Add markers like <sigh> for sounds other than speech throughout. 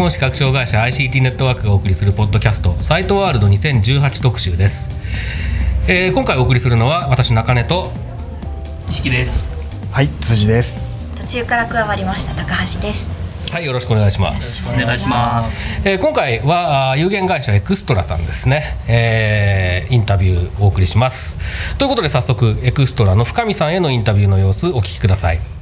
本視覚障害者 ICT ネットワークがお送りするポッドキャストサイトワールド2018特集です、えー今回お送りするのは私中根と引きです。はい、辻です。途中から加わりました高橋です。はいよろしくお願いします。お願いします。えー今回は有限会社エクストラさんですね、えーインタビューをお送りします。ということで早速エクストラの深見さんへのインタビューの様子お聞きください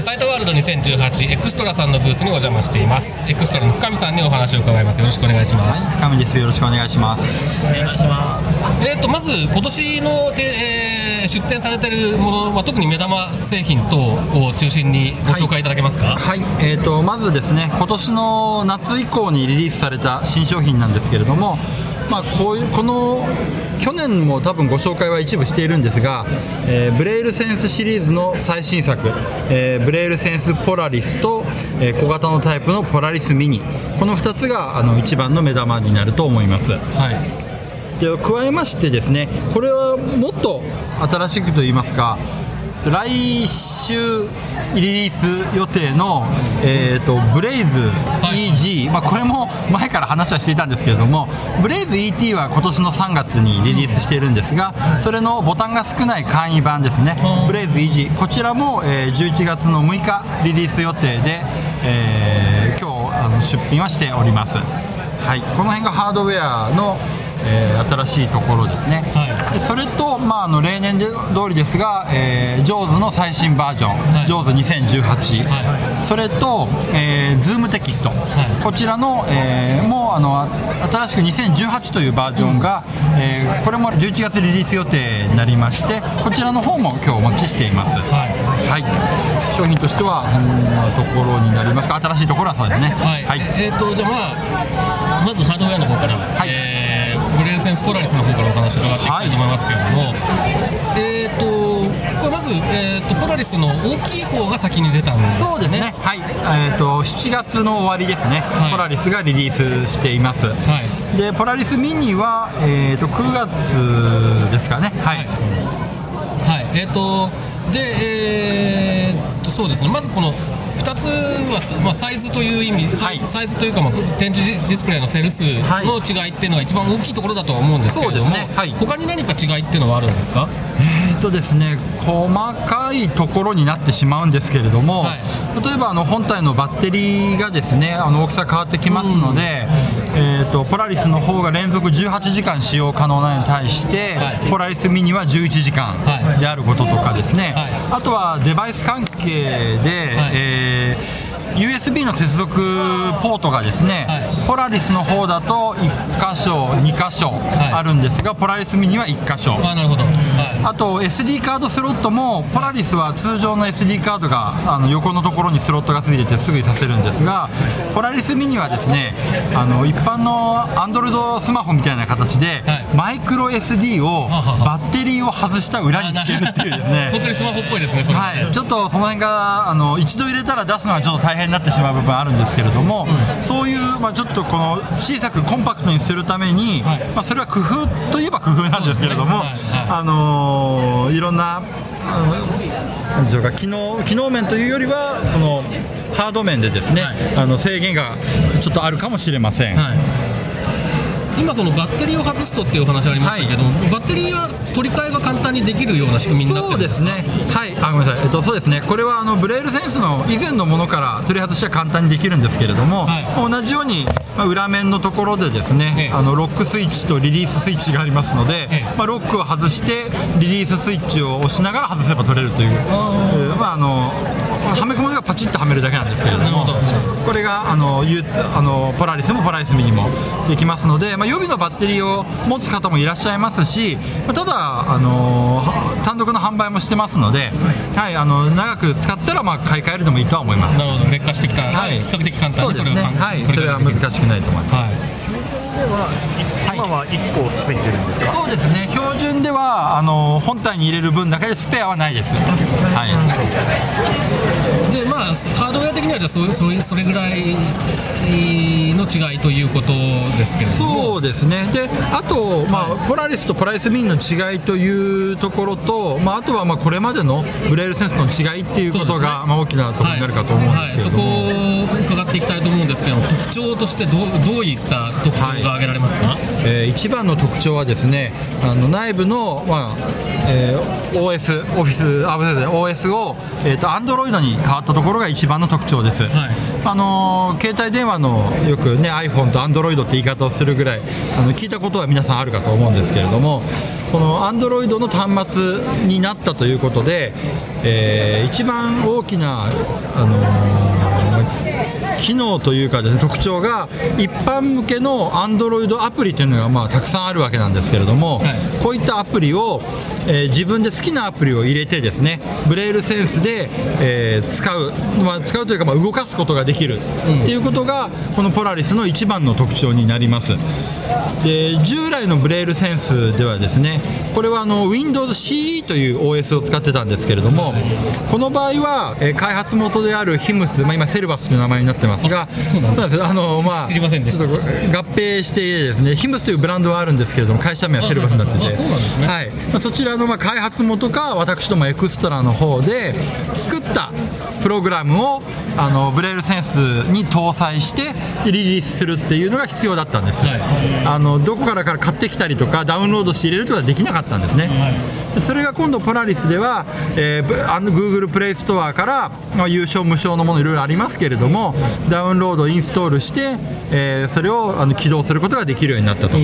えーサイトワールド2018エクストラさんのブースにお邪魔しています。エクストラの深見さんにお話を伺います。よろしくお願いします。神です。よろしくお願いします。えー、とまず今年のて、えー出展されているもの、まあ、特に目玉製品等を中心にご紹介いただけますか、はい、えー、とまずですね、今年の夏以降にリリースされた新商品なんですけれども、まあ、こういうこの去年も多分ご紹介は一部しているんですが、えーブレイルセンスシリーズの最新作、えーブレイルセンスポラリスと、えー小型のタイプのポラリスミニ、この2つがあの一番の目玉になると思います。はいで加えましてですねこれはもっと新しくといいますか来週リリース予定の、えー、とブレイズ EG、まあ、これも前から話はしていたんですけれどもブレイズ ET は今年の3月にリリースしているんですがそれのボタンが少ない簡易版ですね。ブレイズ EG こちらも、えー11月の6日リリース予定で、えー今日あの出品はしております、はい、この辺がハードウェアのえー新しいところですね、はい。でそれと、まあ、あの例年で通りですが、えー、JAWS の最新バージョン、はい。JAWS2018、はそれと、えー、Zoom テキスト、い。こちらの、えーもうあの新しく2018というバージョンが、えーこれも11月リリース予定になりましてこちらの方も今日お持ちしています、はい。はい、商品としてはこんなところになりますか？新しいところはそうですね。はい、えっ、とじゃあまあまずハードウェアの方から、はい。えーブレールセンスポラリスの方からお話を伺ってい。きたいと思いますけれども、えっ、とこれまず、えー、とポラリスの大きい方が先に出たんですねそうですね、はい、えー、と7月の終わりですね、はい。ポラリスがリリースしています、はい。でポラリスミニは、えー、と9月ですかね、はい、はい、えっ、と、で、えー、と、そうですね、まずこの2つは、まあ、サイズという意味、はい。サイズというか、まあ、展示ディスプレイのセル数の違いっていうのが一番大きいところだとは思うんですけれども、そうですね。はい。他に何か違いっていうのはあるんですか？えーとですね、細かいところになってしまうんですけれども、はい。例えばあの本体のバッテリーがですねあの大きさ変わってきますので、えー、とポラリスの方が連続18時間使用可能なのに対して、はい。ポラリスミニは11時間はい。であることとかですね、はい。あとはデバイス関係で、はい。えー USB の接続ポートがですね、はい。ポラリスの方だと1箇所、2箇所い。あるんですが、ポラリスミニは1箇所。あなるほど、はあと SD カードスロットもポラリスは通常の SD カードがあの横のところにスロットがついててすぐにさせるんですがポラリスミニはですねあの一般の Android スマホみたいな形で、はい。マイクロ SD をははバッテリーを外した裏につけるっていうですね本当にスマホっぽいですねはい、ちょっとその辺があの一度入れたら出すのは。ちょっと大変になってしまう部分あるんですけれども、そういう、まあ、ちょっとこの小さくコンパクトにするために、はい。まあ、それは工夫といえば工夫なんですけれども、あのーいろんな、あのなんでしょうか機能機能面というよりはそのハード面でですね、はい。あの制限がちょっとあるかもしれません。はい。今そのバッテリーを外すとっていうお話ありましたけど、バッテリーは取り替えが簡単にできるような仕組みになってるんですそうですね、はい、あごめんなさい、えっと、そうですね、これはあのブレールセンスの以前のものから取り外しは簡単にできるんですけれども、はい。同じように、まあ、裏面のところでですね、ええ。あのロックスイッチとリリーススイッチがありますので、ええ。まあ、ロックを外して、リリーススイッチを押しながら外せば取れるという、えーまあ、あのはめ込みがパチッとはめるだけなんですけれどもこれがあのあのポラリスもポラリスミにもできますので、まあ、予備のバッテリーを持つ方もいらっしゃいますし、まあただはあのー単独の販売もしてますので、はい。あの長く使ったらまあ買い替えるでもいいとは思います。なるほど。劣化してきた。ら、はい。比較的簡単にそうですね。それい。それは難しくないと思います。はい今は1個ついてるんですか？そうですね。標準ではあの本体に入れる分だけでスペアはないですはい。でまあハードウェア的にはじゃあそそれそれぐらいの違いということですけれども。そうですね。であと、まあ、ポラリスとプライスミンの違いというところと、まあ、あとはまあこれまでのブレールセンスの違いっていうことが、ね。まあ、大きなところになるかと思うんはいですけれども、はい、そこを伺っていきたいと思うんですけども特徴としてどうどういった特徴が挙げられますか、えー一番の特徴はですねあの内部の、まあえー OS オフィスあごめんなさい OS を、えー、と Android に変わったところが一番の特徴です、はい。あのー携帯電話のよくね iPhone と Android って言い方をするぐらいあの聞いたことは皆さんあるかと思うんですけれどもこの Android の端末になったということで、えー一番大きな、あのー機能というかです、ね、特徴が一般向けの Android アプリというのがまあたくさんあるわけなんですけれども、はい。こういったアプリを、えー自分で好きなアプリを入れてですねブレールセンスで、えー使う、まあ、使うというかまあ動かすことができるっていうことがこのポラリスの一番の特徴になります。で従来のブレールセンスではですねこれはあの Windows CE という OS を使ってたんですけれどもこの場合は、えー開発元である HIMS、まあ、今セルバスという名前になってますがそうなんだです。あの、まあ、合併してですね HIMS というブランドはあるんですけれども会社名はセルバスになってて。あそうなんですね。はい。まあ、そちらのまあ開発元か私どもエクストラの方で作ったプログラムをあのブレールセンスに搭載してリリースするっていうのが必要だったんです、はい。あのどこからから買ってきたりとかダウンロードして入れるというのはできなかったんですね、でそれが今度ポラリスでは、えーぶあの Google プレイストアから、まあ、有償無償のものいろいろありますけれどもダウンロードインストールして、えーそれをあの起動することができるようになったと、え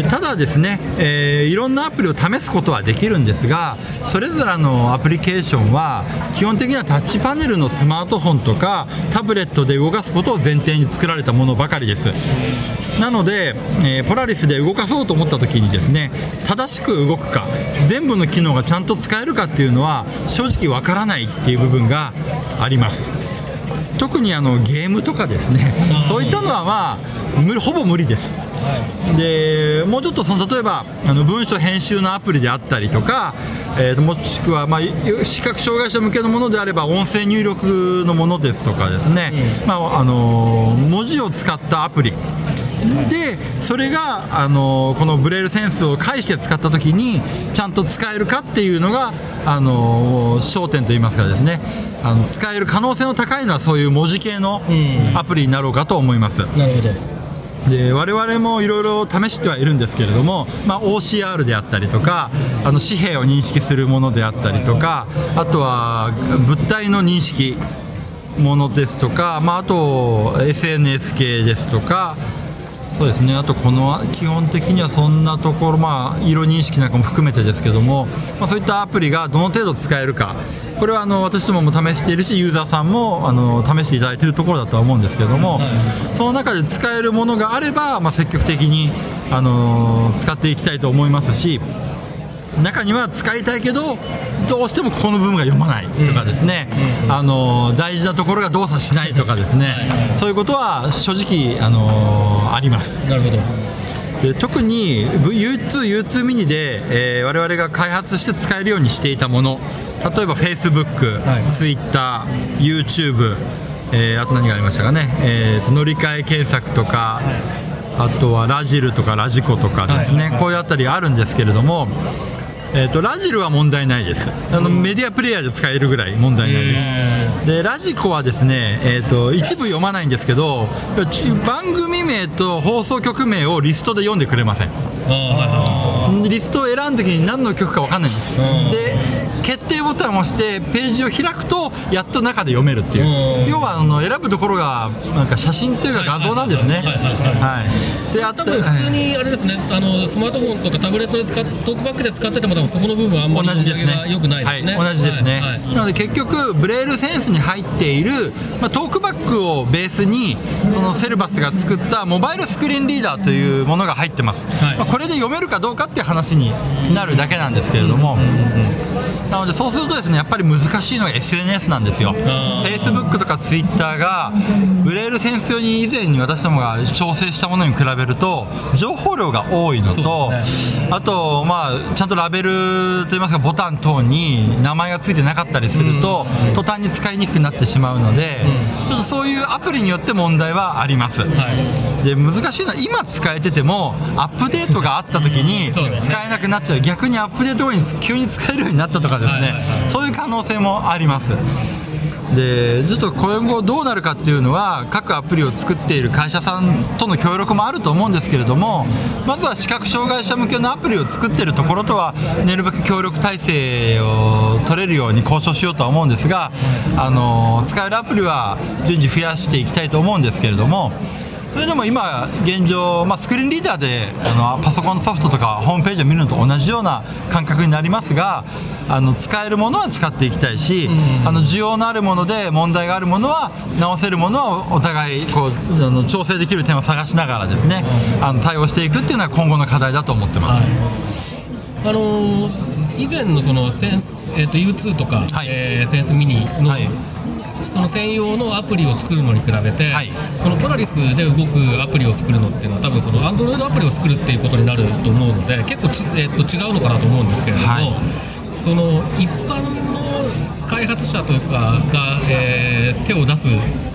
ーただですね、えーいろんなアプリを試すことはできるんですがそれぞれのアプリケーションは基本的にはタッチパネルのスマートフォンとかタブレットで動かすことを前提に作られたものばかりです。なので、えーポラリスで動かそうと思った時にですね正しく動くか全部の機能がちゃんと使えるかっていうのは正直わからないっていう部分があります特にあのゲームとかですねそういったのはまあ無ほぼ無理です。でもうちょっとその例えばあの文書編集のアプリであったりとか、えーともしくは、まあ、視覚障害者向けのものであれば音声入力のものですとかですね、まああのー文字を使ったアプリ。でそれが、あのーこのブレールセンスを介して使った時にちゃんと使えるかっていうのが、あのー焦点といいますかですねあの使える可能性の高いのはそういう文字系のんアプリになろうかと思います。なるほどで我々もいろいろ試してはいるんですけれども、まあ、OCR であったりとかあの紙幣を認識するものであったりとかあとは物体の認識ものですとか、まあ、あと SNS 系ですとかそうですね。あとこの基本的にはそんなところ、まあ、色認識なんかも含めてですけども、まあ、そういったアプリがどの程度使えるか。これはあの私どもも試しているしユーザーさんもあの試していただいているところだとは思うんですけども、その中で使えるものがあれば、まあ、積極的にあの使っていきたいと思いますし中には使いたいけどどうしてもここの部分が読まないとかですね、あの大事なところが動作しないとかですね、そういうことは正直あのあります。なるほど。で特に U2、U2 ミニで、えー我々が開発して使えるようにしていたもの。例えば Facebook、はい。Twitter、YouTube、えーあと何がありましたかね、えーと乗り換え検索とか、あとはラジルとかラジコとかですね、こういうあたりあるんですけれども、えー、とラジルは問題ないです。あの、メディアプレイヤーで使えるぐらい問題ないです。でラジコはですね、えー、と一部読まないんですけどち番組名と放送局名をリストで読んでくれません。リストを選んだ時に何の曲か分かんないんです、ん。で決定ボタンを押してページを開くとやっと中で読めるっていう、うん。要はあの選ぶところがなんか写真というか画像なんですね、はいはいはいはいであ多分普通にあれですね、あのスマートフォンとかタブレットで使っトークバックで使ってても多分そこの部分はあんまり同じですね。が良くないですね。はい、同じですね、はいはい。なので結局ブレールセンスに入っている、まあ、トークバックをベースにそのセルバスが作ったモバイルスクリーンリーダーというものが入ってます、はい。まあ、これで読めるかどうかっていう話になるだけなんですけれども、なのでそうするとですねやっぱり難しいのが SNS なんですよ。Facebook とか Twitter がブレールセンス用に以前に私どもが調整したものに比べると情報量が多いのと、そうですあと、まあ、ちゃんとラベルといいますかボタン等に名前がついてなかったりすると、途端に使いにくくなってしまうので、ちょっとそういうアプリによって問題はあります。はい。で難しいのは今使えててもアップデートがあった時に使えなくなっちゃう。逆にアップデート後に急に使えるようになったとかですね、はいはいはい。そういう可能性もあります。でちょっと今後どうなるかっていうのは各アプリを作っている会社さんとの協力もあると思うんですけれどもまずは視覚障害者向けのアプリを作っているところとはなるべく協力体制を取れるように交渉しようとは思うんですがあの使えるアプリは順次増やしていきたいと思うんですけれどもそれでも今現状、まあ、スクリーンリーダーであのパソコンソフトとかホームページを見るのと同じような感覚になりますがあの使えるものは使っていきたいし、あの需要のあるもので問題があるものは直せるものはお互いこうあの調整できる点を探しながらですね、あの対応していくっていうのは今後の課題だと思ってます。あのー以前のそのセンス、えー、と U2 とか、はい。えーセンスミニの、はいその専用のアプリを作るのに比べて、はい。このポラリスで動くアプリを作るのっていうのは多分その Android アプリを作るっていうことになると思うので結構ち、えー、と違うのかなと思うんですけれども、はい。その一般の開発者というかが、えー手を出すはい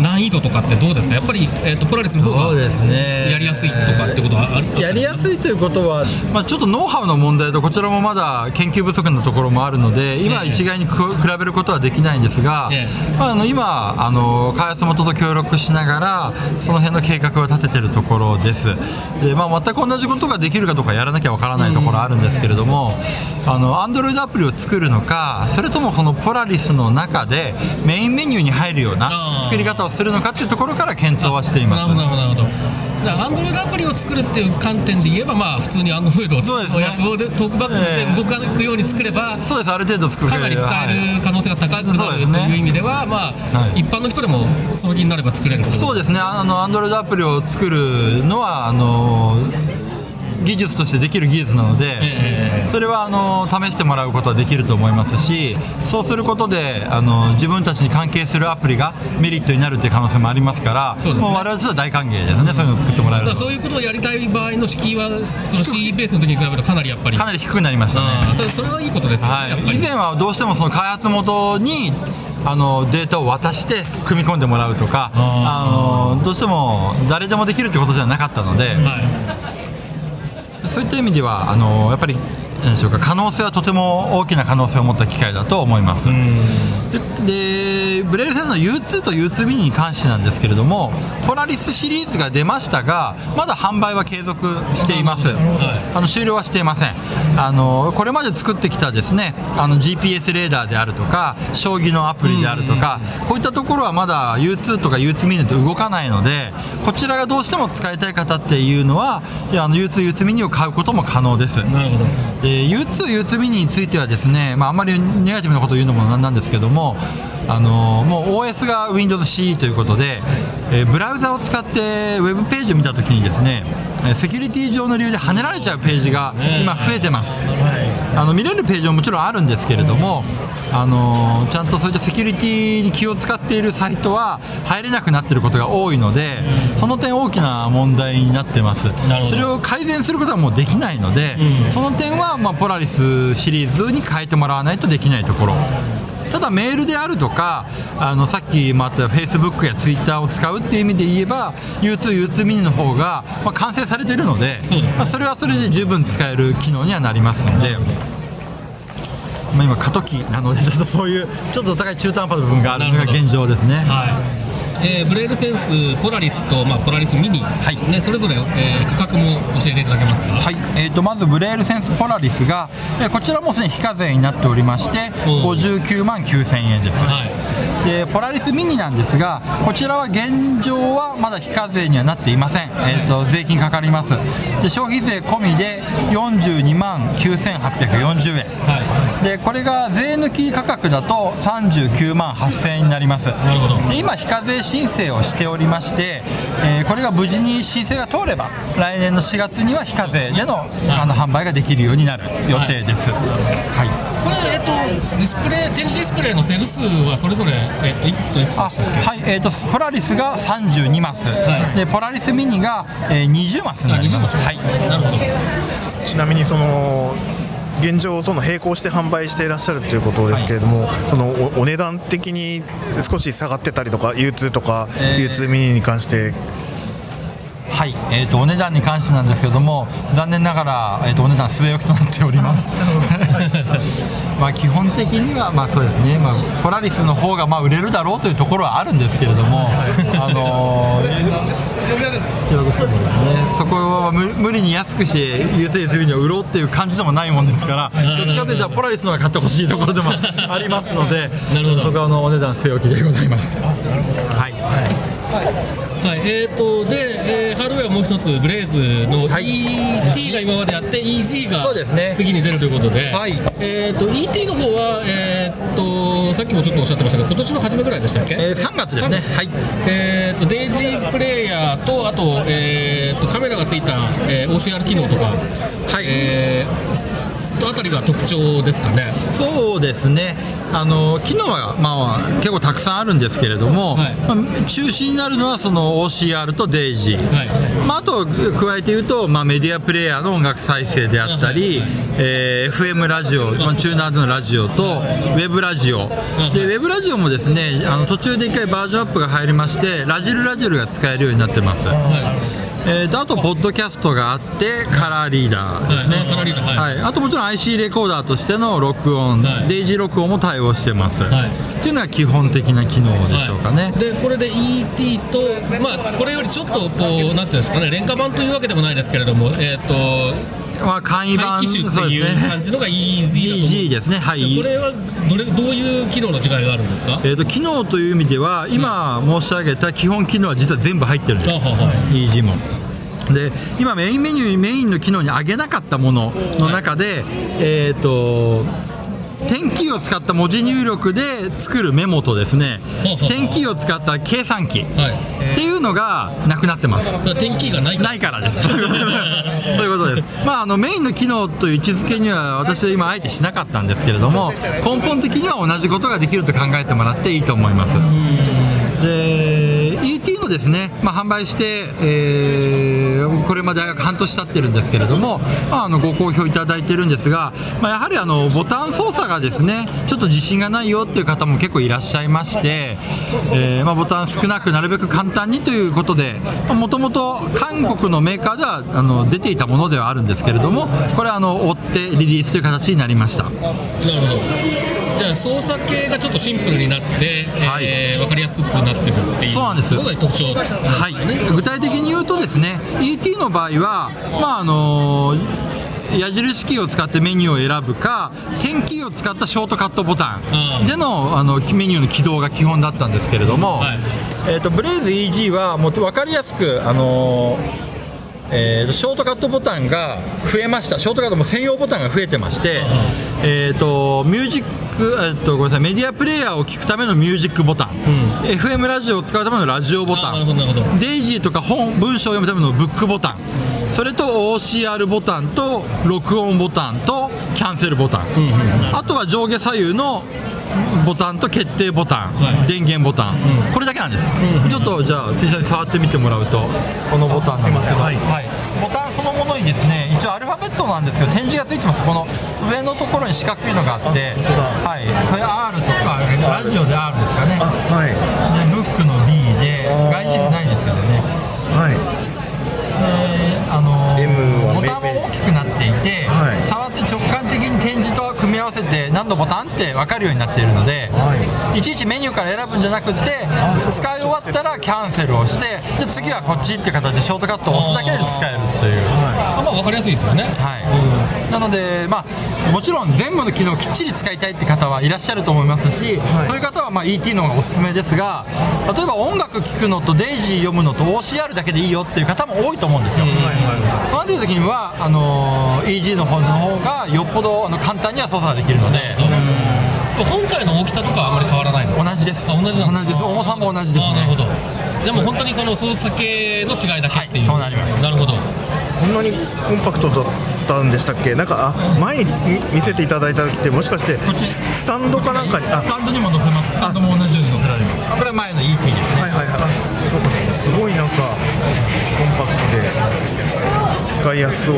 難易度とかってどうですか？やっぱり、えー、とポラリスの方がそうですね。やりやすいとかってことはあるやりやすいということは、まあ、ちょっとノウハウの問題とこちらもまだ研究不足なところもあるので今え。え一概に比べることはできないんですが、えまあ、あの今あの開発元と協力しながらその辺の計画を立ててるところです。で、まあ、全く同じことができるかどうかやらなきゃわからないところあるんですけれども、あの Android アプリを作るのかそれともこのポラリスの中でメインメニューに入るような作りり方をするのかっていう。ところから検討はしていますなるほどなるほどなるほどだから Android アプリを作るっていう。観点で言えばまあ普通に Android をそう。ですねでトークバックで動かくよう。に作れば、そう。ですある程度作るかなり使える可能性が高くなるという。意味では、まあはい一般の人でもその気になれば作れるそう。ですね、あの Android アプリを作るのはあの技術としてできる技術なので、えそれはあの試してもらうことはできると思いますし、そうすることであの自分たちに関係するアプリがメリットになるという可能性もありますから、ね。もう我々としては大歓迎ですね、そういうのを作ってもらえるそういうことをやりたい場合の敷居はその C ベースの時に比べるとかなりやっぱりかなり低くなりましたね。それはいいことですよね、はい。以前はどうしてもその開発元にあのデータを渡して組み込んでもらうとかあのどうしても誰でもできるってことではなかったので、はいそういった意味ではあのやっぱりでしょうか可能性はとても大きな可能性を持った機械だと思います。ででブレールセンスの U2 と U2 ミニに関してなんですけれどもポラリスシリーズが出ましたがまだ販売は継続しています、あの終了はしていません。あのこれまで作ってきたですねあの GPS レーダーであるとか将棋のアプリであるとか、こういったところはまだ U2 とか U2 ミニと動かないのでこちらがどうしても使いたい方っていうのはあの U2、U2 ミニを買うことも可能です。なるほど。で U2、U2 ミニについてはですね、まあ、あんまりネガティブなことを言うのもなんなんですけども、あのもう OS が Windows CE ということで、えーブラウザを使ってウェブページを見たときにですね、えーセキュリティ上の理由で跳ねられちゃうページが今増えてます。あの見れるページももちろんあるんですけれども、あのちゃんとそういったセキュリティに気を使っているサイトは入れなくなっていることが多いので、その点大きな問題になってます。それを改善することはもうできないので、その点は、まあ、ポラリスシリーズに変えてもらわないとできないところただメールであるとかあのさっきもあった Facebook や Twitter を使うっていう意味で言えば U2、U2 ミニの方が、まあ、完成されているのでまあ、それはそれで十分使える機能にはなりますので。まあ、今過渡期なのでちょっとそういうちょっとお互い中途半端な部分があるのが現状ですね。はいえーブレードセンスポラリスと、まあ、ポラリスミニですね、それぞれ、えー価格も教えていただけますか？はい、えー、とまずブレールセンスポラリスが、えーこちらもすでに非課税になっておりまして、うん59万9000円です、はい。でポラリスミニなんですがこちらは現状はまだ非課税にはなっていません、えー、と税金かかります。で消費税込みで42万9840円。はでこれが税抜き価格だと39万8000円になります。なるほど。で今非課税申請をしておりまして、えーこれが無事に申請が通れば来年の4月には非課税での,、あの販売ができるようになる予定です、はい。これ、えっとディスプレイ展示ディスプレイのセル数はそれぞれ、えっといくつといくつであはいえー、とポラリスが32マス、い。でポラリスミニが、えー20マスになります、あ20マス。はい、なるほど。ちなみにその現状その並行して販売していらっしゃるということですけれども、そのおお値段的に少し下がってたりとか U2 とかえー U2 ミニに関してはい。えー、とお値段に関してなんですけども残念ながら、えー、とお値段据え置きとなっております。<laughs> まあ基本的にはまあそうですね、まあ、ポラリスの方がまあ売れるだろうというところはあるんですけれども、あのーね、そこは無無理に安くして優先するには売ろうっていう感じでもないもんですからどっちかというとポラリスの方が買ってほしいところでもありますのでなるほど。そこはあのお値段据え置きでございます。はい。はい、えーとで、えーハードウェアもう一つブレイズのはい。ET が今まであって EZ がそうですね。次に出るということで、はい。えー、と ET の方は、えー、とさっきもちょっとおっしゃってましたけど今年の初めぐらいでしたっけ、えー、3月ですね。はい。えー、とデイジープレイヤーとあと,、えー、とカメラがついた、えー OCR 機能とか、はい。えーとあたりが特徴ですかね。そうですね、あの機能は、まあ、結構たくさんあるんですけれども、はい。まあ中心になるのはその OCR とデイジー、はい。まあ、あと加えて言うと、まあ、メディアプレイヤーの音楽再生であったり、はい。えー FM ラジオ、まあ、チューナーズのラジオと、ウェブラジオ、でウェブラジオもですねあの途中で一回バージョンアップが入りまして、ラジルラジルが使えるようになってます。はいえーとあと、ポッドキャストがあって、カラーリーダーですね、はい。カラーリーダーはい。あともちろん IC レコーダーとしての録音、はい。デイジー録音も対応してます、はい。っていうのが基本的な機能でしょうかね。でこれで ET と、まあ、これよりちょっとこうなんていうんですかね廉価版というわけでもないですけれども、えー、とまあ、簡易版っていう感ね。じのが EZ ですね、はい。これはどれどういう機能の違いがあるんですか？えー、と機能という意味では、今申し上げた基本機能は実は全部入ってるんです、あはは EG も。で今、メインメニュー、メインの機能に上げなかったものの中で、えー、と点キーを使った文字入力で作るメモとですね点キーを使った計算機っはいていうのがなくなってます。それは点キーがないからないからです。<laughs> そういうことです。まあ、あのメインの機能という位置づけには私は今あえてしなかったんですけれども根本的には同じことができると考えてもらっていいと思います。で ET のですね、まあ、販売して、えーこれまで半年経ってるんですけれども、まあ、あのご好評いただいてるんですが、まあ、やはりあのボタン操作がですねちょっと自信がないよっていう方も結構いらっしゃいまして、えーまあ、ボタン少なくなるべく簡単にということでもともと韓国のメーカーではあの出ていたものではあるんですけれどもこれはあの追ってリリースという形になりました。じゃあ操作系がちょっとシンプルになって、はい。えー分かりやすくなってるっていうそうなんです。特徴はい、具体的に言うとですね ET の場合はまああの矢印キーを使ってメニューを選ぶか点キーを使ったショートカットボタうんンでのあのメニューの起動が基本だったんですけれども、はい。えー、とブレイズ EG はもう分かりやすく、あのえーとショートカットボタンが増えました。ショートカットも専用ボタンが増えてまして、えー、とミュージック、えー、とごめんなさい。メディアプレイヤーを聞くためのミュージックボタン、FM ラジオを使うためのラジオボタン。デイジーとか本文章を読むためのブックボタン。それと OCR ボタンと録音ボタンとキャンセルボタン、あとは上下左右のボタンと決定ボタン、はい。電源ボタン、これだけなんです、ちょっとじゃあ辻さんに触ってみてもらうとこのボタンなんですけど、はい。ボタンそのものにですね一応アルファベットなんですけど点字がついてます。この上のところに四角いのがあってはい。これ R とかラジオで R ですかね。はい。でブックの B で外人ないですけどね。はい。であのボタンも大きくなっていて、はい。触って直感的に点字とわせて何のボタンって分かるようになっているので、い、ちいちメニューから選ぶんじゃなくて使い終わったらキャンセルをしてで次はこっちっていう形でショートカットを押すだけで使えるっていう。あまあ分かりやすいですよね。はい、なので、まあ、もちろん全部の機能をきっちり使いたいって方はいらっしゃると思いますし、そういう方はまあ ET の方がおすすめですが例えば音楽聴くのとデイジー読むのと OCR だけでいいよっていう方も多いと思うんですよ、そうなっていう時にはあのー EG の方の方がよっぽどあの簡単には操作ができるので、本体の大きさとかはあまり変わらない同じです。あ同じなん同じです。重さも同じですね。あなるほど。じゃあもう本当にその操作系の違いだけっていう、はいそうなります。なるほど。こんなにコンパクトだったんでしたっけ？なんかあ前に見見せていただいた時ってもしかしてスタンドかなんかに？あ。スタンドにも載せます。スタンドも同じように載せられますこれは前の ET で。すねはいはい。はいそうか。すごいなんかコンパクトで使いやすそう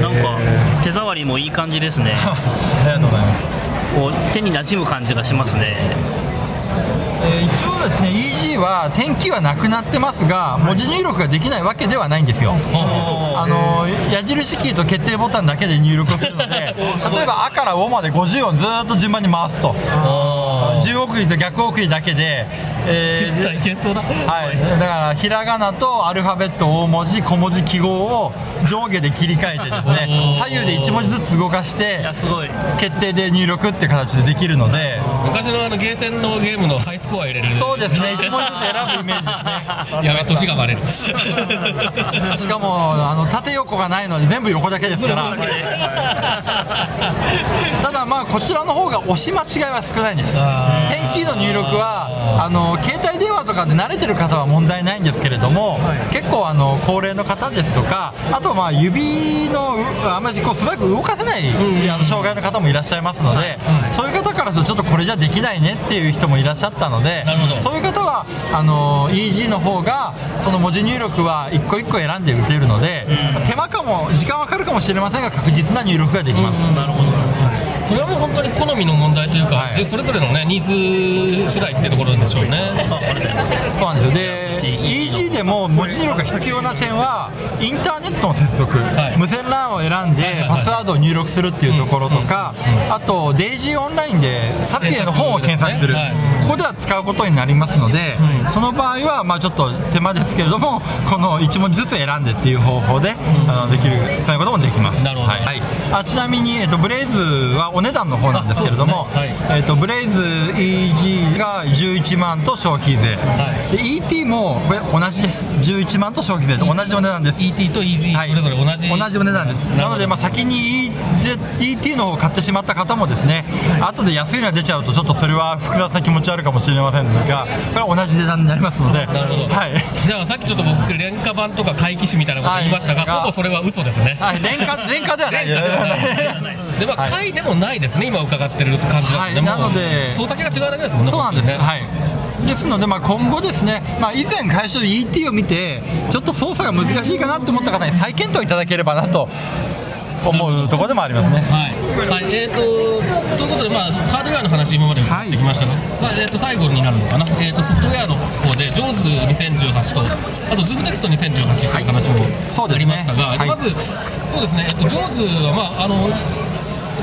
なんか手触りもいい感じですね。<laughs> ありがとうございます。こう手に馴染む感じがしますね。えー一応ですね EG は点キーはなくなってますが文字入力ができないわけではないんですよ。あの矢印キーと決定ボタンだけで入力をするので <laughs> 例えば「あ」から「お」まで50音ずーっと順番に回すと10送りと逆送りだけで、えー大変そうだ。はい、だからひらがなとアルファベット大文字小文字記号を上下で切り替えてですね <laughs> 左右で1文字ずつ動かしいてやすごい。決定で入力っていう形でできるので。昔のあのゲーセンのゲームのハイスコア入れる。そうですね。<laughs> 1文字ずつ選ぶイメージですね。やべ年がバレる。<laughs> しかもあの縦横がないので全部横だけですから。ただまあこちらの方が押し間違いは少ないんです点キーの入力はあの携帯電話とかで慣れてる方は問題ないんですけれども、結構あの高齢の方ですとかあとまあ指のうあんまりこう素早く動かせない、あの障害の方もいらっしゃいますので、そういう方からするとちょっとこれじゃできないねっていう人もいらっしゃったのでそういう方はあの EG の方がその文字入力は一個一個選んで打てるので、手間かも時間はかかるかもしれませんが確実な入力ができます、なるほどそれはもう本当に好みの問題というか、はい。でそれぞれのねニーズ次第ってところでしょうね。そうなんですよ。で EG でも文字入力が必要な点はインターネットの接続、はい。無線 LAN を選んでパスワードを入力するっていうところとか、あとデイジーオンラインでサピエの本を検索する、はい。ここでは使うことになりますので、その場合はまあちょっと手間ですけれどもこの1文字ずつ選んでっていう方法で、あのできるそういうこともできますあちなみに、えっと、ブレイズはお値段の方なんですけれども、あそうですね。えっと、ブレイズ EG が11万と消費税、はで ET もこれ同じです。11万と消費税と同じお値段です。ET と EZ はい。それぞれ同じ、同じお値段です。なので、まあ、先に ET の方を買ってしまった方もですね、後で安いのが出ちゃうとちょっとそれは複雑な気持ちあるかもしれませんがこれは同じ値段になりますのでなるほど、はい。じゃあさっきちょっと僕廉価版とか回帰種みたいなこと言いましたが、はいほぼそれは嘘ですね。はい、廉価廉価ではない。ではない。でまあ、はい。回でもないですね今伺ってる感じだと。ね、はい。なので操作系が違うだけですもんねそうなんです、ね。はい。ですので、まあ、今後ですね、まあ、以前会社で ET を見てちょっと操作が難しいかなと思った方に再検討いただければなと思うところでもありますね。はい、はい、えー、とということで、まあ、ハードウェアの話、今まで伺ってきましたが、さあえー、と最後になるのかな、えー、とソフトウェアの方で、JAWS2018 と、あと ZoomText2018 という話もそうですねありましたが、はい。でまず、そうですね、えー、と JAWS は、まあ、あの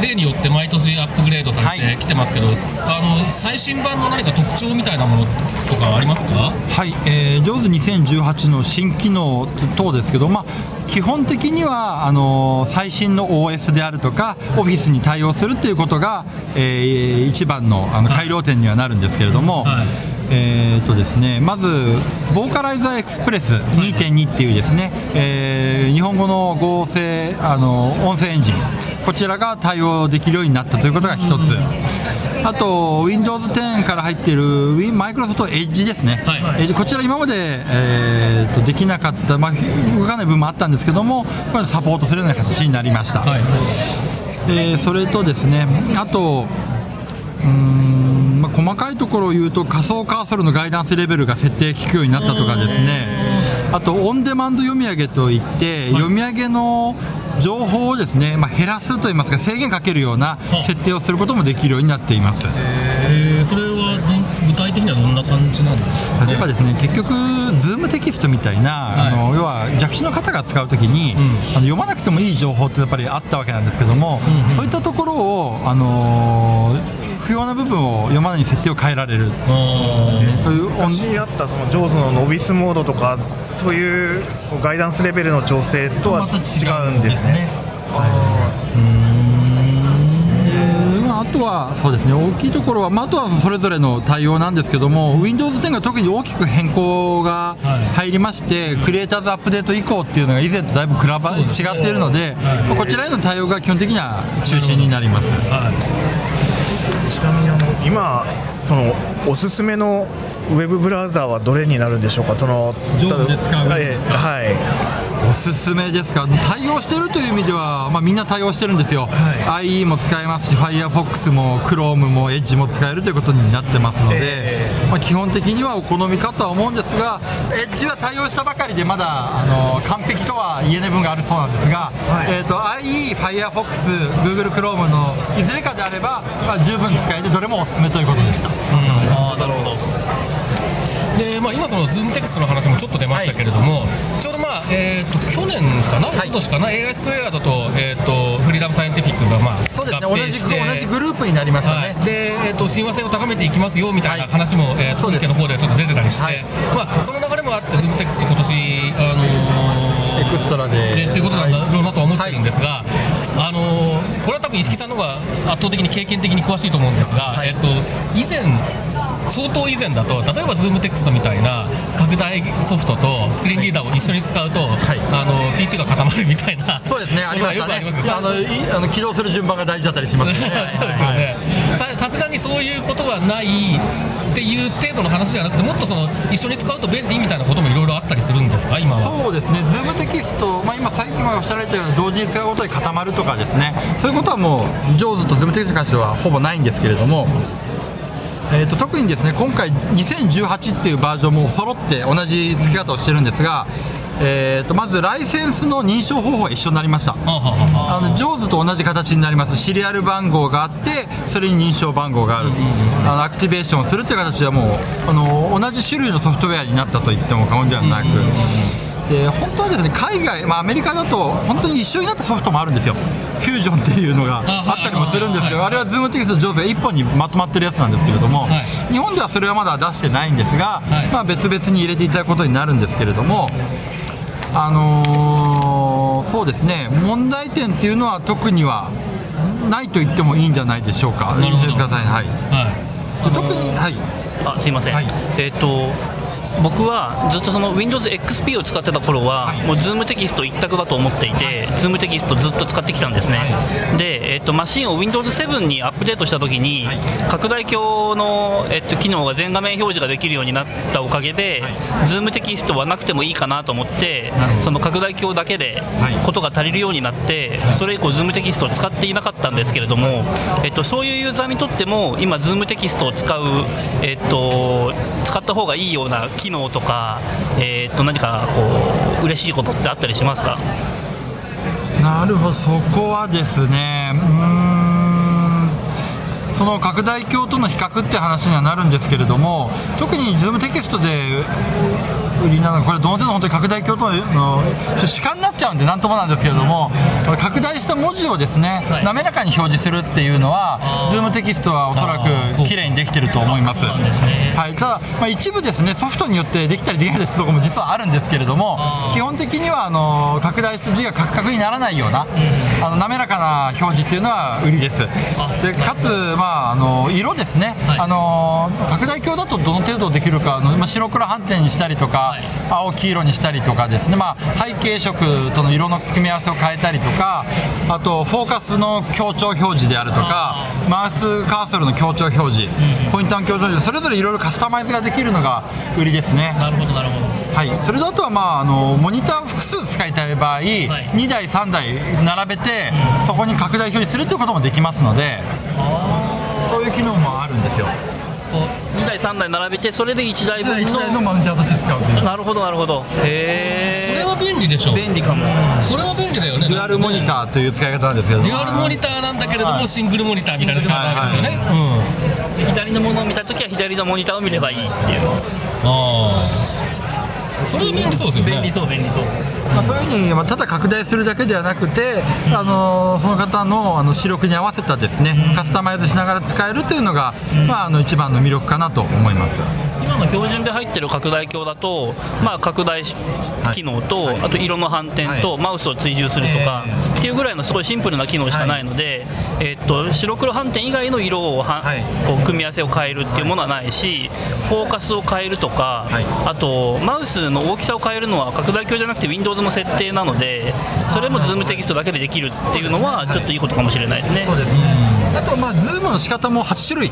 例によって毎年アップグレードされてきてますけど、あの最新版の何か特徴みたいなものとかありますか？はい、えー、JAWS2018 の新機能等ですけど、まあ、基本的にはあのー最新の OS であるとか、オフィスに対応するっていうことが、えー一番のあの改良点にはなるんですけれども。はい。えーとですね、まず、ボーカライザーエクスプレス2.2っていうですね、えー日本語の合成あの音声エンジン、こちらが対応できるようになったということが一つ、あと Windows 10から入っている Win- Microsoft Edge ですね、はい。えーこちら、今まで、えーとできなかった、まあ、動かない部分もあったんですけども、これサポートするような形になりました。はい。えーそれとですねあとうーん、まあ、細かいところを言うと仮想カーソルのガイダンスレベルが設定効くようになったとかですね。あとオンデマンド読み上げといって、読み上げの情報をですね、まあ、減らすといいますか制限かけるような設定をすることもできるようになっています。えー。それは具体的にはどんな感じなんですか、例えばですね結局、ズームテキストみたいな、はい。あの要は弱視の方が使うときに、ん。あの読まなくてもいい情報ってやっぱりあったわけなんですけども、うんうん。そういったところを、あのー不要な部分を読まないに設定を変えられる。そういう音昔あったそのジョーズのノビスモードとかそういうガイダンスレベルの調整とは違うんですね。あ、あとはそうですね大きいところは、まあ、あとはそれぞれの対応なんですけども Windows 10が特に大きく変更が入りまして、クリエイターズアップデート以降っていうのが以前とだいぶ比べ違っているので、まあこちらへの対応が基本的には中心になります。ちなみにあの今そのおすすめのウェブブラウザーはどれになるんでしょうか？その上手で使うええはい。おすすめですか？対応してるという意味では、まあ、みんな対応してるんですよ、IE も使えますし Firefox も Chrome も Edge も使えるということになってますので、まあ、基本的にはお好みかとは思うんですが Edge は対応したばかりでまだあの完璧とは言えない部分があるそうなんですが、えー、と IE、Firefox、Google Chrome のいずれかであれば、まあ、十分使えてどれもおすすめということでした。ああなるほど。で、まあ、今その ZoomText の話もちょっと出ましたけれども、ちょうどまあ、えー、と去年かな、はい。一昨年かな？AI スクエアドと,、えー、と Freedom Scientific がまあそうですね。合同じ同じグループになりましたね、はい、で、えー、と親和性を高めていきますよみたいなはい。話も、えー、そうですの方ではちょっと出てたりして、はい。まあ、その流れもあって、 ZoomText、今年あのーエクストラで。でっていうことなんだろうなとは思ってるんですが、あのーこれは多分石木さんの方が圧倒的に経験的に詳しいと思うんですが、えっと以前相当以前だと例えば Zoom テクストみたいな拡大ソフトとスクリーンリーダーを一緒に使うと、あの PC が固まるみたいなそうですね、ありましたね。ことがよ。くありますあのいあの起動する順番が大事だったりしますね。<laughs> そうですよね、ささすがにそういうことはないっていう程度の話じゃなくてもっとその一緒に使うと便利みたいなこともいろいろあったりするんですか？今は。そうですね、ズームテキスト、まあ、今、最近おっしゃられたように同時に使うことで固まるとかですね、そういうことはもう、 JAWS と ZoomText に関してはほぼないんですけれども、えー、と特にですね今回、2018っていうバージョンも揃って同じ付け方をしてるんですが、えー、とまずライセンスの認証方法が一緒になりました。はあはあは。ああの JAWS と同じ形になります。シリアル番号があってそれに認証番号がある、あのアクティベーションするという形ではもうあの同じ種類のソフトウェアになったと言っても過言ではなく、で本当はですね海外、まあ、アメリカだと本当に一緒になったソフトもあるんですよ。フュージョンっていうのがあったりもするんですけどあれはズームテキスト上手が1本にまとまってるやつなんですけれども、はい。日本ではそれはまだ出してないんですが、はい。まあ、別々に入れていただくことになるんですけれどもあのーそうですね問題点っていうのは特にはないと言ってもいいんじゃないでしょうか。はい。特にはい。あすいません、はい。えっ、と僕はずっとその Windows XP を使ってた頃は、はいもう Zoom テキスト一択だと思っていて、Zoom テキストずっと使ってきたんですね、で、えっとマシンを Windows 7にアップデートしたときに、拡大鏡の、えっと機能が全画面表示ができるようになったおかげで、Zoom テキストはなくてもいいかなと思ってその拡大鏡だけではい。ことが足りるようになって、それ以降、Zoom テキストを使っていなかったんですけれども、えっと、そういうユーザーにとっても、今、Zoom テキストを使う、えっと、使った方がいいような機能とか、えっと、何かこう嬉しいことってあったりしますか？なるほどそこはですねうーんその拡大鏡との比較って話にはなるんですけれども特に Zoom テキストで売りなのがこれどの程度本当に拡大鏡との主観になっちゃうんでなんともなんですけれども拡大した文字をですね、はい。滑らかに表示するっていうのは Zoom テキストはおそらく綺麗にできてると思います。はい、ただ、まあ、一部ですねソフトによってできたりできないところも実はあるんですけれども基本的にはあの拡大して字がカクカクにならないような、あの滑らかな表示っていうのは売りです。でかつ、まあ、あの色ですね、はい。あの拡大鏡だとどの程度できるかあの、まあ、白黒反転にしたりとか、はい。青黄色にしたりとかですね、まあ、背景色との色の組み合わせを変えたりとかあとフォーカスの強調表示であるとかマウスカーソルの強調表示、ポインターの強調表示。それぞれいろいろカスタマイズができるのが売りですね。なるほどなるほど。はい、それだとは、まあ、あのモニターを複数使いたい場合、2台、3台並べて、そこに拡大表示するということもできますので、そういう機能もあるんですよ。こう2台3台並べてそれで1台分1台ののマウンターとして使うという。なるほどなるほど。へえそれは便利でしょ便利かも。それは便利だよね。デュアルモニターという使い方なんですけど。デュアルモニターなんだけれどもシングルモニターみたいな使い方なんですよね、左のものを見たときは左のモニターを見ればいいっていう。うん。ああそれは便利そうですよね。便利そう便利そう。まあ、そういうふうに、まあ、ただ拡大するだけではなくて、あのーその方のあの視力に合わせたですねカスタマイズしながら使えるというのが、まあ、あの一番の魅力かなと思います。今の標準で入ってる拡大鏡だと、まあ、拡大機能と、あと色の反転と、はマウスを追従するとか、っていうぐらいのすごいシンプルな機能しかないので、えっと白黒反転以外の色をは、はい。こう組み合わせを変えるっていうものはないし、フォーカスを変えるとか、はい。あとマウスの大きさを変えるのは拡大鏡じゃなくて Windows の設定なのでそれもズームテキストだけでできるっていうのはちょっといいことかもしれないですね。そうですね。あと、まあ、ズームの仕方も8種類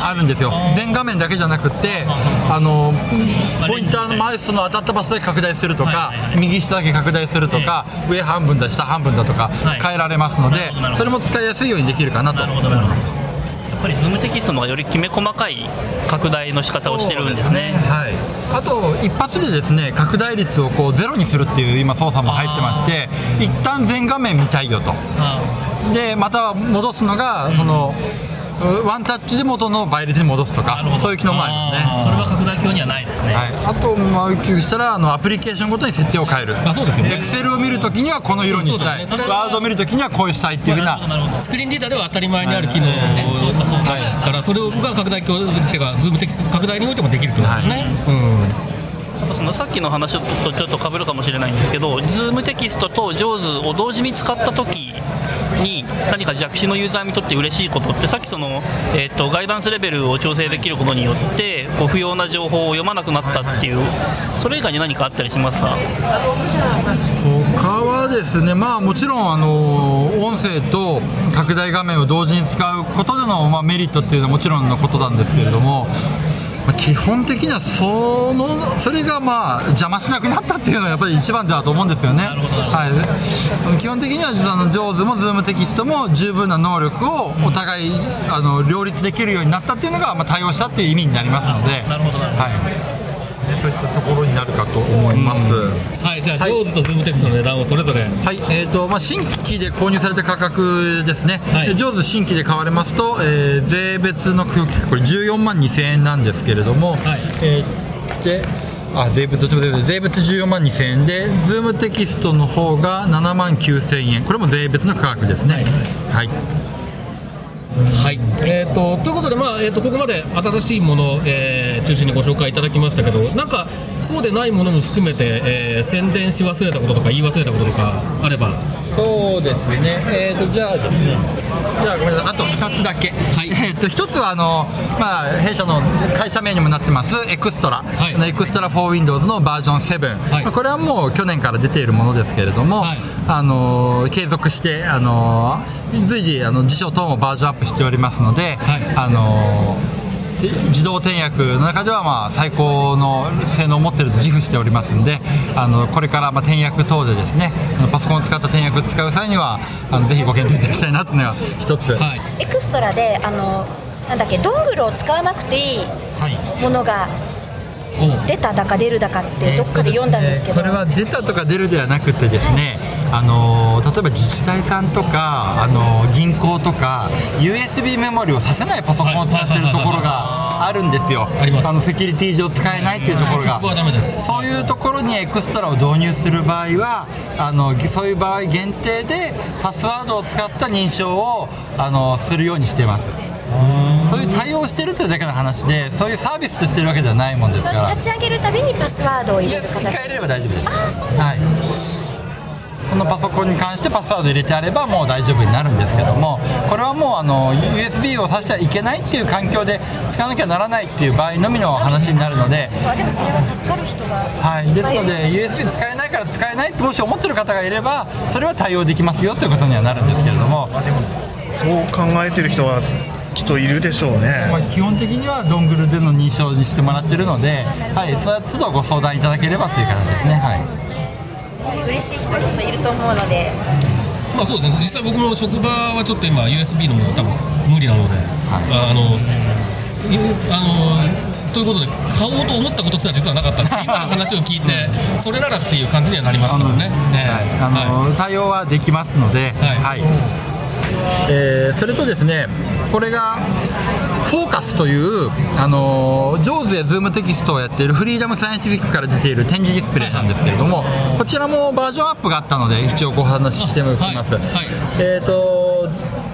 あるんですよ、全画面だけじゃなくて、あのポインターのマウスの当たった場所だけ拡大するとか、右下だけ拡大するとか、上半分だ、下半分だとかはい。変えられますのでそれも使いやすいようにできるかなと。なるほどなるほど。やっぱり ZoomText の方がよりきめ細かい拡大の仕方をしてるんですね。はい、あと一発でですね拡大率をこうゼロにするっていう今操作も入ってまして一旦全画面見たいよと。あでまた戻すのがそのワンタッチで元の倍率に戻すとかそういう機能もありますね。それは拡大鏡にはないですね。はい、あと、まあ、普及したらあのアプリケーションごとに設定を変える。あそうですよね。エクセルを見るときにはこの色にしたい、ね。ワードを見るときにはこういうしたいっていうふうな。スクリーンリーダーでは当たり前にある機能だからそれが拡大鏡っていうかズームテキスト拡大においてもできるってことですね、あとそのさっきの話とちょっと被るかもしれないんですけど、ズームテキストと JAWS を同時に使った時に何か弱視のユーザーにとって嬉しいことってさっきその、えー、とガイダンスレベルを調整できることによってこう不要な情報を読まなくなったっていうそれ以外に何かあったりしますか？他はですね、まあ、もちろんあの音声と拡大画面を同時に使うことでの、まあ、メリットっていうのはもちろんのことなんですけれども、まあ基本的にはそのそれがまあ邪魔しなくなったっていうのがやっぱり一番だと思うんですよね。はい、基本的にはあの JAWS も Zoom テキストも十分な能力をお互いあの両立できるようになったっていうのが、まあ、対応したっていう意味になりますので。なるほどなるほどはいでそういったところになるかと思います。はいじゃあ、はい JAWS とズームテキストの値段をそれぞれ。はい、えーとまあ、新規で購入された価格ですね、はい。で上手新規で買われますと、えー税別の空気これ14万2000円なんですけれども、はい。えーであ税別税別14万2000円で、ズームテキストの方が7万9000円、これも税別の価格ですね。はい。はい、はい。えー、とということで、まあえー、とここまで新しいものを、えー中心にご紹介いただきましたけどなんかそうでないものも含めて、えー宣伝し忘れたこととか言い忘れたこととかあれば。そうですね、えー、とじゃあですね、じゃあごめんなさい、あと2つだけ、はい。<laughs> えー、と1つはあの、まあ、弊社の会社名にもなってます、エクストラ、はい。あのエクストラ for Windows のバージョン7、はい。まあこれはもう去年から出ているものですけれども、はい。あの継続して、あの随時あの辞書等もバージョンアップしておりますので、はい。あので自動転訳の中ではまあ最高の性能を持っていると自負しておりますのであのこれからまあ転訳等でですねパソコンを使った転訳を使う際にはあのぜひご検討いただきたいなというのが一つ、はい。エクストラであのなんだっけドングルを使わなくていいはい。ものがおう出ただか出るだかってどっかで読んだんですけど、これは出たとか出るではなくてですね、あの例えば自治体さんとか、あの銀行とか USB メモリをさせないパソコンを使ってるところがあるんですよ。あります。のセキュリティ上使えないっていうところが。そこはダメです。そういうところにエクストラを導入する場合はあのそういう場合限定でパスワードを使った認証をあのするようにしていますそういう対応してるというだけの話でそういうサービスとしてるわけではないもんですから。立ち上げるたびにパスワードを入れる一形回入れれば大丈夫です。ああそうなんですね、はい。そのパソコンに関してパスワード入れてあればもう大丈夫になるんですけどもこれはもうあの USB を挿してはいけないっていう環境で使わなきゃならないっていう場合のみの話になるので、あでもそれが助かる人が。はい、ですので USB 使えないから使えないってもし思ってる方がいればそれは対応できますよということにはなるんですけれども、そう考えてる人はきっといるでしょうね。まあ、基本的にはドングルでの認証にしてもらってるので、はい、それは都度ご相談いただければという形ですね。はい。嬉しい人もいると思うので。まあそうですね。実際僕も職場はちょっと今 USB のもの多分無理なので、あのいうあのということで買おうと思ったことすら実はなかったっていう今の話を聞いてそれならっていう感じにはなりますからね。ねはい。あのはい。対応はできますので、はい。えーそれとですねこれがフォーカスという、あのー、 JAWS や ZoomText をやっている Freedom Scientific から出ている点字ディスプレイなんですけれども、こちらもバージョンアップがあったので一応お話ししておきます、はいはい。えーと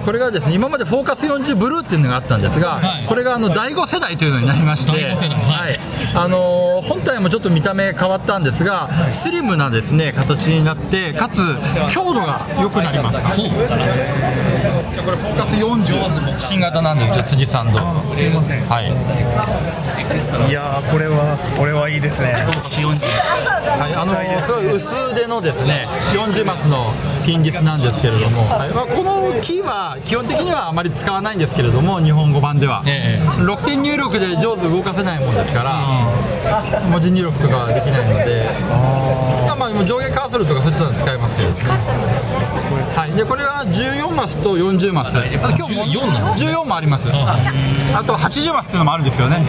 これがですね今まで Focus 40ブルーっていうのがあったんですが、はい。これがあの第5世代というのになりまして、はい。はい。あのー本体もちょっと見た目変わったんですが、スリムなですね形になって、かつ強度が良くなります。これフォーカス40新型なんですよ辻さんと。すいません。はい。いやーこれはこれはいいですね。<laughs> はい、あのーすごい薄手のですね40マスのピンギスなんですけれども、はい。まあ、このキーは基本的にはあまり使わないんですけれども日本語版では、ええ。6点入力で上手動かせないもんですから、文字入力とかはできないのでまあまあ上下カーソルとかそういったの使いますけれどカーソルもしやすい。はい、でこれは14マスと40マス。あ今日も？14なの14もあります。あと80マスっていうのもあるんですよね。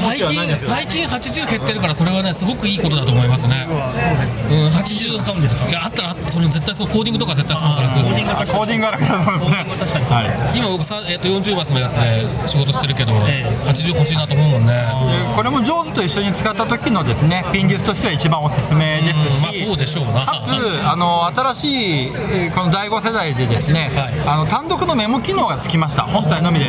最近最近80減ってるからそれはねすごくいいことだと思いますね。うん80使うんですか？いやあったらそれ絶対そうコーディングとか絶対そうからコーディングあコーディングあるからそうですね。はい。今僕さ、えー、と40マスのやつで仕事してるけど、80欲しいなと思うもんね。でこれも上手と一緒に使った時のですねピンギスとしては一番おすすめですし、まあそうでしょうな。かつあの新しいえーこの第5世代でですね、はい。あの単独のメモ機能がつきました。本体のみで。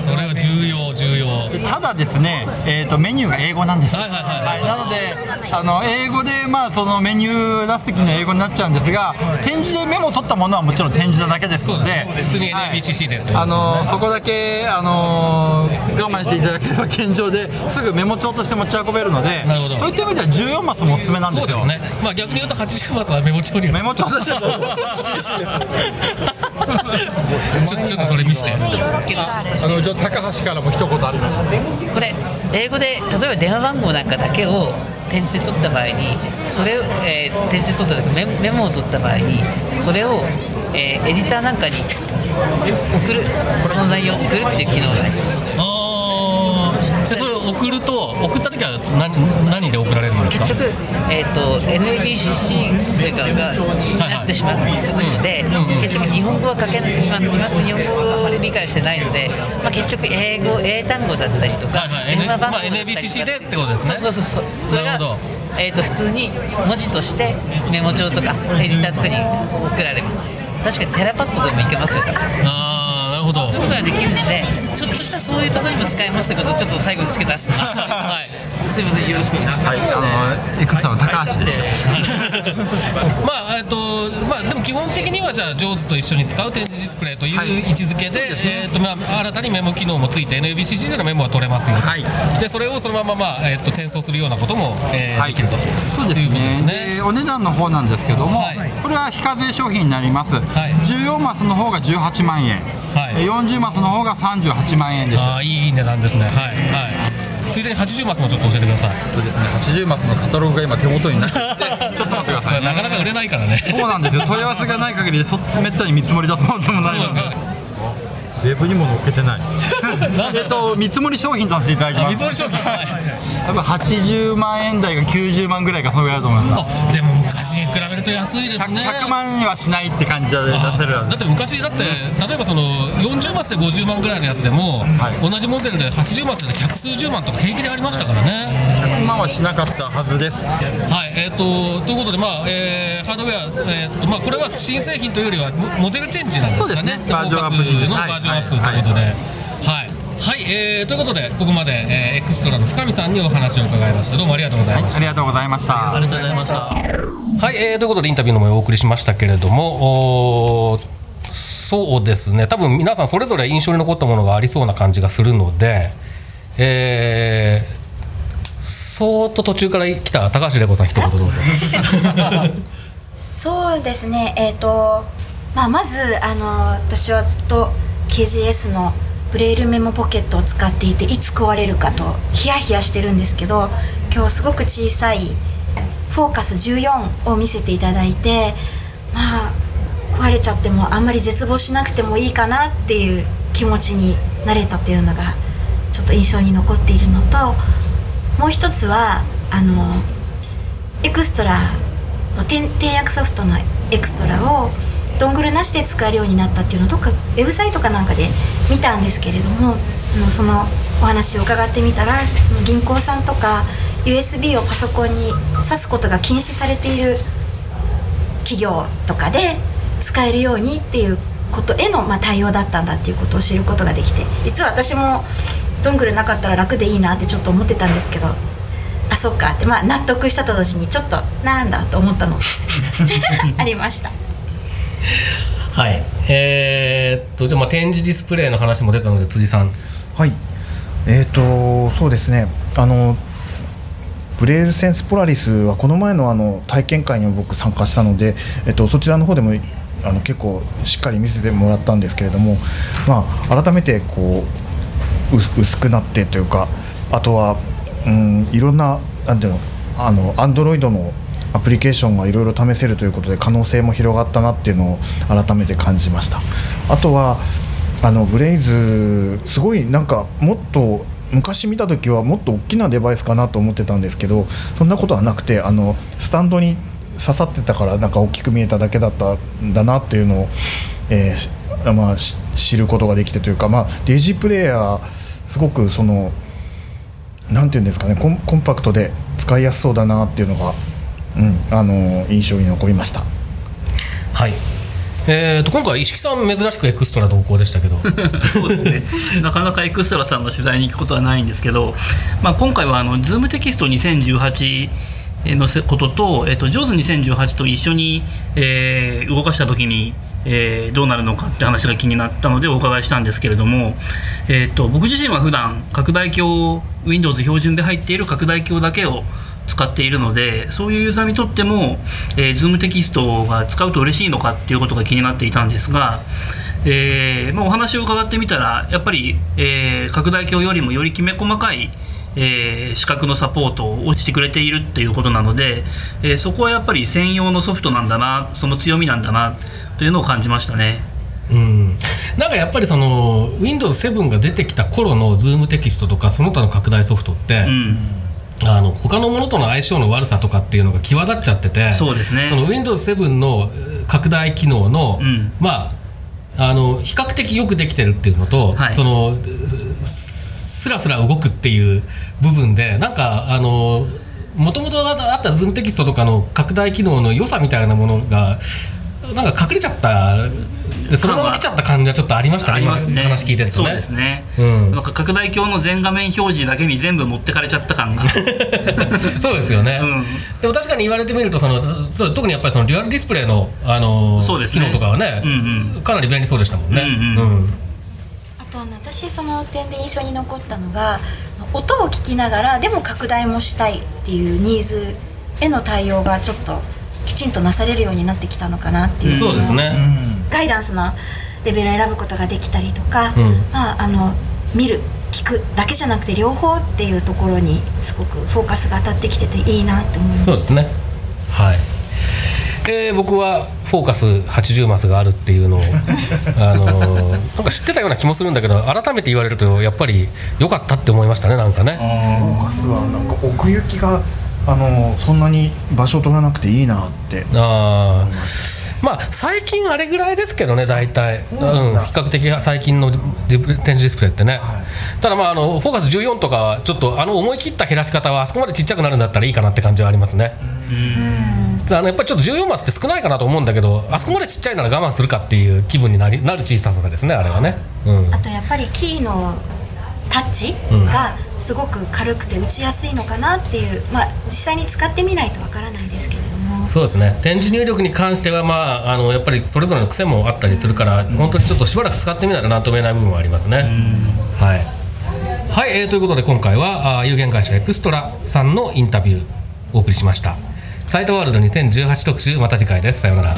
それは重要重要。でただですね、えー、とメニューが英語なんです、はいはいはい。なのであの英語で、まあ、そのメニュー出す時には英語になっちゃうんですが展示でメモを取ったものはもちろん展示なだけですのでそこだけ、あの我慢していただければ現状ですぐメモ帳として持ち運べるのでなるほど。そういった意味では14マスもおすすめなんですよ。そうですね。まあ逆に言うと80マスはメモ帳にはメモ帳 <laughs> ちょちょっとそれ見して。あのじゃあ高橋からも一言ありますこれ英語で例えば電話番号なんかだけを点字で取った場合にそれを、えー点字で取った時メメモを取った場合にそれを、えーエディターなんかに送るその内容を送るっていう機能があります。ああじゃあそれを送ると送った時は何何で送られるんですか？結局、えー、と NABCC というかがになってしまうので、結局日本語は書けない、まあ、今日本語はあまり理解してないので、まあ、結局英語英単語だったりとか、はいはい。電話番号だったりとか、まあ NABCC でってことですね。そうそうそうそれがえー、と普通に文字としてメモ帳とかエディターとかに送られます。確かにテラパッドでもいけますよ多分。ああなるほど。そういうことができるのでちょっとしたそういうところにも使えますってことをちょっと最後に付け足すはい。すいませんよろしく。お願い。しますはい。あのエク高橋でした。まあえっとまあでも基本的にはじゃあ上手と一緒に使う展示ディスプレイというはい。位置づけで,、そうですね。えっとまあ新たにメモ機能もついて NABCC でのメモは取れますよ、はい。でそれをそのまままあえっと転送するようなことも、えーはい。できるとそうですいうことですね。ねでお値段の方なんですけども、はい。これは非課税商品になります、い。14マスの方が18万円、はい。え40マスの方が38万円です。ああいい値段ですね。はいはい。ついでに80マスもちょっと教えてください。そうですね。80マスのカタログが今手元になってて <laughs> ちょっと待ってくださいね。なかなか売れないからね。そうなんですよ。問い合わせがない限りそめったに見積もり出そうともないのですよウェブにも載っけてない。<laughs> えっと見積もり商品とさせていただきあます。見積もり商品はい多分80万円台が90万ぐらいかそうぐらいだと思います。あでも昔に比べると安いです 100, ね。100万にはしないって感じで出せるだって昔だって例えばその40マスで50万ぐらいのやつでも、はい。同じモデルで80マスで百数十万とか平気でありましたからね。100万はしなかったはずです。はいえー、とということで、まあえーハードウェア、えーとまあ、これは新製品というよりはモモデルチェンジなんですかね。そうですね。バージョンアップのバージョンアップということで。はい、はいえーということでここまで、えーエクストラの深見さんにお話を伺いました。どうもありがとうございました。ありがとうございました。ありがとうございました。はい、えーということでインタビューの模様をお送りしましたけれども、おーそうですね、多分皆さんそれぞれ印象に残ったものがありそうな感じがするので、えーそーっと途中から来た高橋玲子さん一言どうぞ。そうですねえっ、と、まあ、まずあの私はずっと KGS のブレイルメモポケットを使っていていつ壊れるかとヒヤヒヤしてるんですけど今日すごく小さいフォーカス14を見せていただいてまあ壊れちゃってもあんまり絶望しなくてもいいかなっていう気持ちになれたっていうのがちょっと印象に残っているのともう一つはあのエクストラの転転訳ソフトのエクストラをドングルなしで使えるようになったっていうのをどっかウェブサイトかなんかで見たんですけれどもあのそのお話を伺ってみたらその銀行さんとか USB をパソコンに挿すことが禁止されている企業とかで使えるようにっていうことへのま対応だったんだっていうことを知ることができて実は私もドングルなかったら楽でいいなってちょっと思ってたんですけど。あそっか。って、まあ、納得したと同時にちょっとなんだと思ったの。<laughs> ありました。はい。えーっとじゃあまあ展示ディスプレイの話も出たので辻さん。はい。えーとそうですね。あのブレールセンスポラリスはこの前のあの体験会にも僕参加したので、えっと、そちらの方でもあの結構しっかり見せてもらったんですけれども、まあ、改めてこうう薄くなってというかあとは、うん、いろんななんていうのあの Android のアプリケーションがいろいろ試せるということで可能性も広がったなっていうのを改めて感じました。あとはあのブレイズすごいなんかもっと昔見た時はもっと大きなデバイスかなと思ってたんですけどそんなことはなくてあのスタンドに刺さってたからなんか大きく見えただけだったんだなっていうのを、えーまあ、知ることができてというか、まあ、デジプレイヤーすごくそのなんていうんですかねコンコンパクトで使いやすそうだなっていうのが、うん、あの印象に残りました。はい。えー、と今回石木さん珍しくエクストラ同行でしたけど。<laughs> そうですね。なかなかエクストラさんの取材に行くことはないんですけど、まあ、今回はあの Zoom テキスト2018のせことと、えっと、JAWS2018 と一緒に、えー動かした時に、えーどうなるのかって話が気になったのでお伺いしたんですけれども、えっと僕自身は普段拡大鏡 Windows 標準で入っている拡大鏡だけを使っているのでそういうユーザーにとっても、えー、Zoom テキストが使うと嬉しいのかっていうことが気になっていたんですが、えーまあ、お話を伺ってみたらやっぱり、えー拡大鏡よりもよりきめ細かいえー、視覚のサポートをしてくれているっていうことなので、えーそこはやっぱり専用のソフトなんだなその強みなんだなというのを感じましたね。うん。なんかやっぱりその Windows7 が出てきた頃の Zoom テキストとかその他の拡大ソフトって、うん、あの他のものとの相性の悪さとかっていうのが際立っちゃっててそうですね。その Windows7 のえー拡大機能の、うん。まああの比較的よくできてるっていうのと、はい。そのすらすら動くっていう部分でなんかあのもともとあった Zoom テキストとかの拡大機能の良さみたいなものがなんか隠れちゃったでそのまま来ちゃった感じはちょっとありましたねありますね。今話聞いてるとそうねですね、うん。なんか拡大鏡の全画面表示だけに全部持ってかれちゃった感が。<laughs> そうですよね、うん。でも確かに言われてみるとその特にやっぱりそのデュアルディスプレイの、あのそうですね。機能とかはね、うんうん。かなり便利そうでしたもんね、うん。うん。あとあの私その点で印象に残ったのが音を聞きながらでも拡大もしたいっていうニーズへの対応がちょっときちんとなされるようになってきたのかなっていう。そうですね、ガイダンスのレベルを選ぶことができたりとか、うん。まあ、あの見る聞くだけじゃなくて両方っていうところにすごくフォーカスが当たってきてていいなって思いました。そうですね。はい。えー僕はフォーカス80マスがあるっていうのを <laughs> あのーなんか知ってたような気もするんだけど改めて言われるとやっぱり良かったって思いましたねなんかね。フォーカスはなんか奥行きがあのそんなに場所取らなくていいなって。あー。まあ最近あれぐらいですけどね大体、うん、比較的最近のディ展示ディスプレイってね、ただまああのフォーカス14とかはちょっとあの思い切った減らし方はあそこまでちっちゃくなるんだったらいいかなって感じはありますね。あのやっぱりちょっと14マスって少ないかなと思うんだけどあそこまでちっちゃいなら我慢するかっていう気分になりなる小ささですねあれはね、うん、あとやっぱりキーのタッチがすごく軽くて打ちやすいのかなっていう、まあ、実際に使ってみないとわからないですけれども。そうですね。展示入力に関しては、まあ、あのやっぱりそれぞれの癖もあったりするから本当にちょっとしばらく使ってみないと何とも言えない部分はありますね。はい、はいえーということで今回はあー有限会社エクストラさんのインタビューお送りしました。サイトワールド2018特集また次回です。さようなら